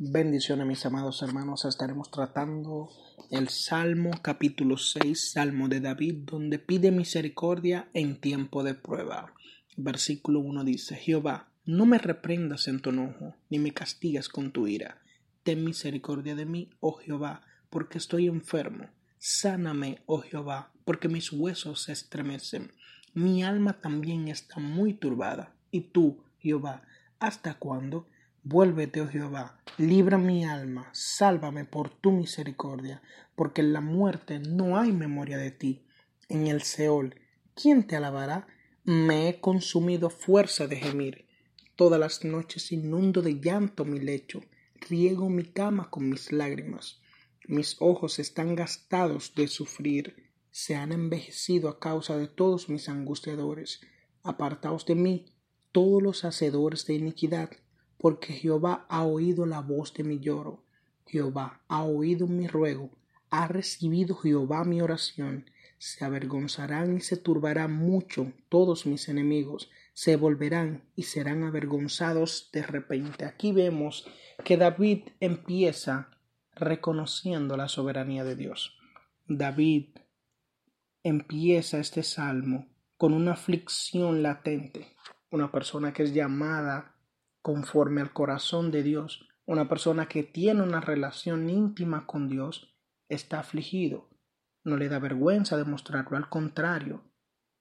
Bendiciones mis amados hermanos, estaremos tratando el Salmo capítulo 6, Salmo de David, donde pide misericordia en tiempo de prueba. Versículo 1 dice, Jehová, no me reprendas en tu enojo, ni me castigues con tu ira. Ten misericordia de mí, oh Jehová, porque estoy enfermo. Sáname, oh Jehová, porque mis huesos se estremecen. Mi alma también está muy turbada. Y tú, Jehová, ¿hasta cuándo? Vuélvete, oh Jehová, libra mi alma, sálvame por tu misericordia, porque en la muerte no hay memoria de ti. En el Seol, ¿quién te alabará? Me he consumido fuerza de gemir. Todas las noches inundo de llanto mi lecho, riego mi cama con mis lágrimas. Mis ojos están gastados de sufrir, se han envejecido a causa de todos mis angustiadores. Apartaos de mí, todos los hacedores de iniquidad, porque Jehová ha oído la voz de mi lloro, Jehová ha oído mi ruego, ha recibido Jehová mi oración, se avergonzarán y se turbarán mucho todos mis enemigos, se volverán y serán avergonzados de repente. Aquí vemos que David empieza reconociendo la soberanía de Dios. David empieza este salmo con una aflicción latente, una persona que es llamada conforme al corazón de Dios. Una persona que tiene una relación íntima con Dios está afligido. No le da vergüenza demostrarlo, al contrario,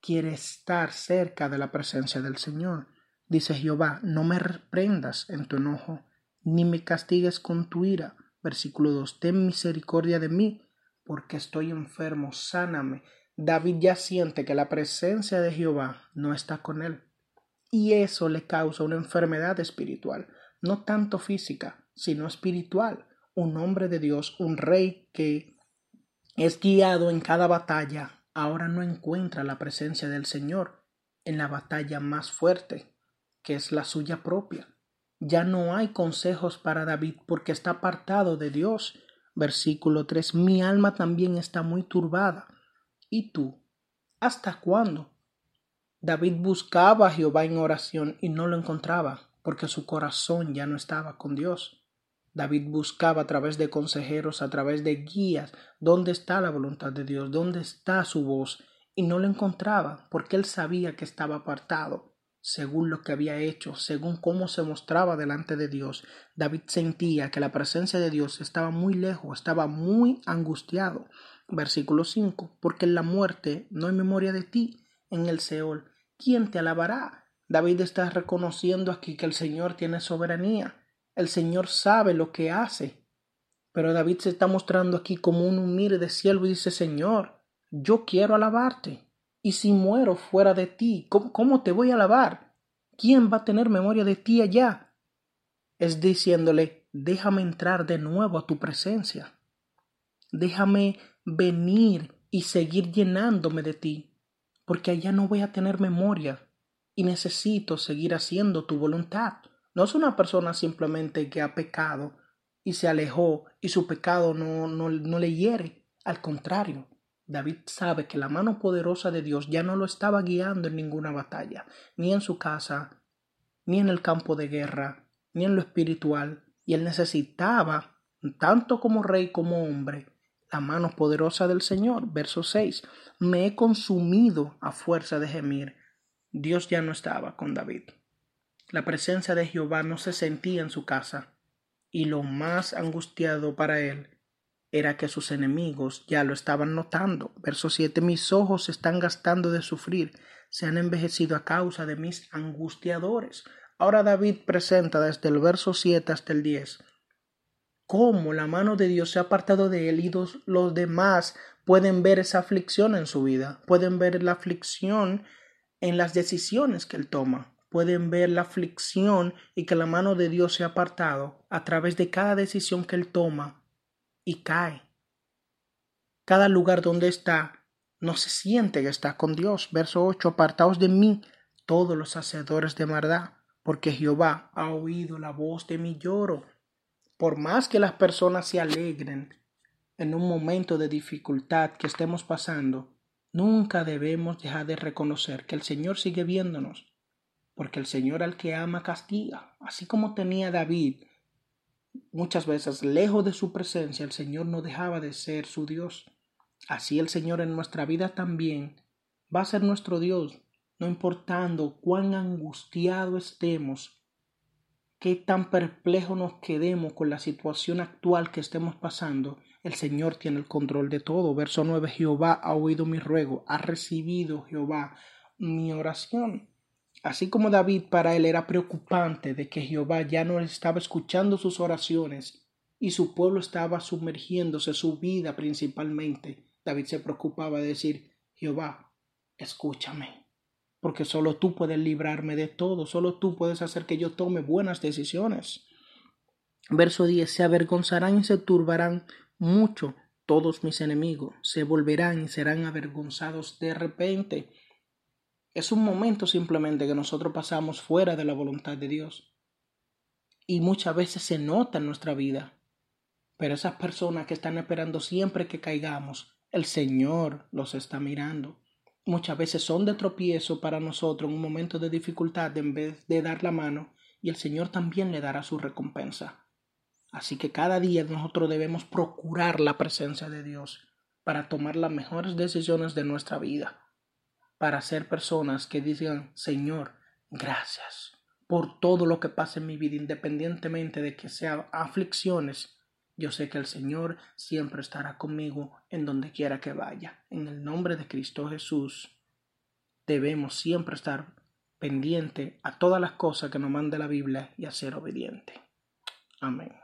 quiere estar cerca de la presencia del Señor. Dice Jehová, no me reprendas en tu enojo, ni me castigues con tu ira. Versículo 2, ten misericordia de mí, porque estoy enfermo, sáname. David ya siente que la presencia de Jehová no está con él y eso le causa una enfermedad espiritual, no tanto física, sino espiritual. Un hombre de Dios, un rey que es guiado en cada batalla, ahora no encuentra la presencia del Señor en la batalla más fuerte, que es la suya propia. Ya no hay consejos para David porque está apartado de Dios. Versículo 3. Mi alma también está muy turbada. ¿Y tú? ¿Hasta cuándo? David buscaba a Jehová en oración y no lo encontraba, porque su corazón ya no estaba con Dios. David buscaba a través de consejeros, a través de guías, dónde está la voluntad de Dios, dónde está su voz, y no lo encontraba, porque él sabía que estaba apartado, según lo que había hecho, según cómo se mostraba delante de Dios. David sentía que la presencia de Dios estaba muy lejos, estaba muy angustiado. Versículo 5, porque en la muerte no hay memoria de ti, en el Seol ¿quién te alabará? David está reconociendo aquí que el Señor tiene soberanía. El Señor sabe lo que hace. Pero David se está mostrando aquí como un humilde siervo y dice, Señor, yo quiero alabarte. Y si muero fuera de ti, ¿cómo, ¿cómo, te voy a alabar? ¿Quién va a tener memoria de ti allá? Es diciéndole, déjame entrar de nuevo a tu presencia. Déjame venir y seguir llenándome de ti porque allá no voy a tener memoria y necesito seguir haciendo tu voluntad. No es una persona simplemente que ha pecado y se alejó y su pecado no, no, no le hiere. Al contrario, David sabe que la mano poderosa de Dios ya no lo estaba guiando en ninguna batalla, ni en su casa, ni en el campo de guerra, ni en lo espiritual, y él necesitaba, tanto como rey como hombre, la mano poderosa del Señor. Verso 6. Me he consumido a fuerza de gemir. Dios ya no estaba con David. La presencia de Jehová no se sentía en su casa. y lo más angustiado para él era que sus enemigos ya lo estaban notando. Verso 7. Mis ojos se están gastando de sufrir, se han envejecido a causa de mis angustiadores. Ahora David presenta desde el verso 7 hasta el 10 cómo la mano de Dios se ha apartado de él y los demás pueden ver esa aflicción en su vida, pueden ver la aflicción en las decisiones que él toma, pueden ver la aflicción y que la mano de Dios se ha apartado a través de cada decisión que él toma y cae. Cada lugar donde está no se siente que está con Dios. Verso 8, apartaos de mí todos los hacedores de maldad, porque Jehová ha oído la voz de mi lloro. Por más que las personas se alegren en un momento de dificultad que estemos pasando, nunca debemos dejar de reconocer que el Señor sigue viéndonos, porque el Señor al que ama castiga, así como tenía David muchas veces lejos de su presencia, el Señor no dejaba de ser su Dios. Así el Señor en nuestra vida también va a ser nuestro Dios, no importando cuán angustiado estemos, qué tan perplejo nos quedemos con la situación actual que estemos pasando, el Señor tiene el control de todo. Verso 9, Jehová ha oído mi ruego, ha recibido Jehová mi oración. Así como David para él era preocupante de que Jehová ya no estaba escuchando sus oraciones y su pueblo estaba sumergiéndose, su vida principalmente, David se preocupaba de decir, Jehová, escúchame, porque solo tú puedes librarme de todo, solo tú puedes hacer que yo tome buenas decisiones. Verso 10, se avergonzarán y se turbarán mucho todos mis enemigos, se volverán y serán avergonzados de repente es un momento simplemente que nosotros pasamos fuera de la voluntad de Dios. Y muchas veces se nota en nuestra vida. Pero esas personas que están esperando siempre que caigamos, el Señor los está mirando. Muchas veces son de tropiezo para nosotros en un momento de dificultad en vez de dar la mano y el Señor también le dará su recompensa. Así que cada día nosotros debemos procurar la presencia de Dios para tomar las mejores decisiones de nuestra vida para ser personas que digan, Señor, gracias por todo lo que pasa en mi vida, independientemente de que sean aflicciones. Yo sé que el Señor siempre estará conmigo en donde quiera que vaya. En el nombre de Cristo Jesús, debemos siempre estar pendiente a todas las cosas que nos manda la Biblia y a ser obediente. Amén.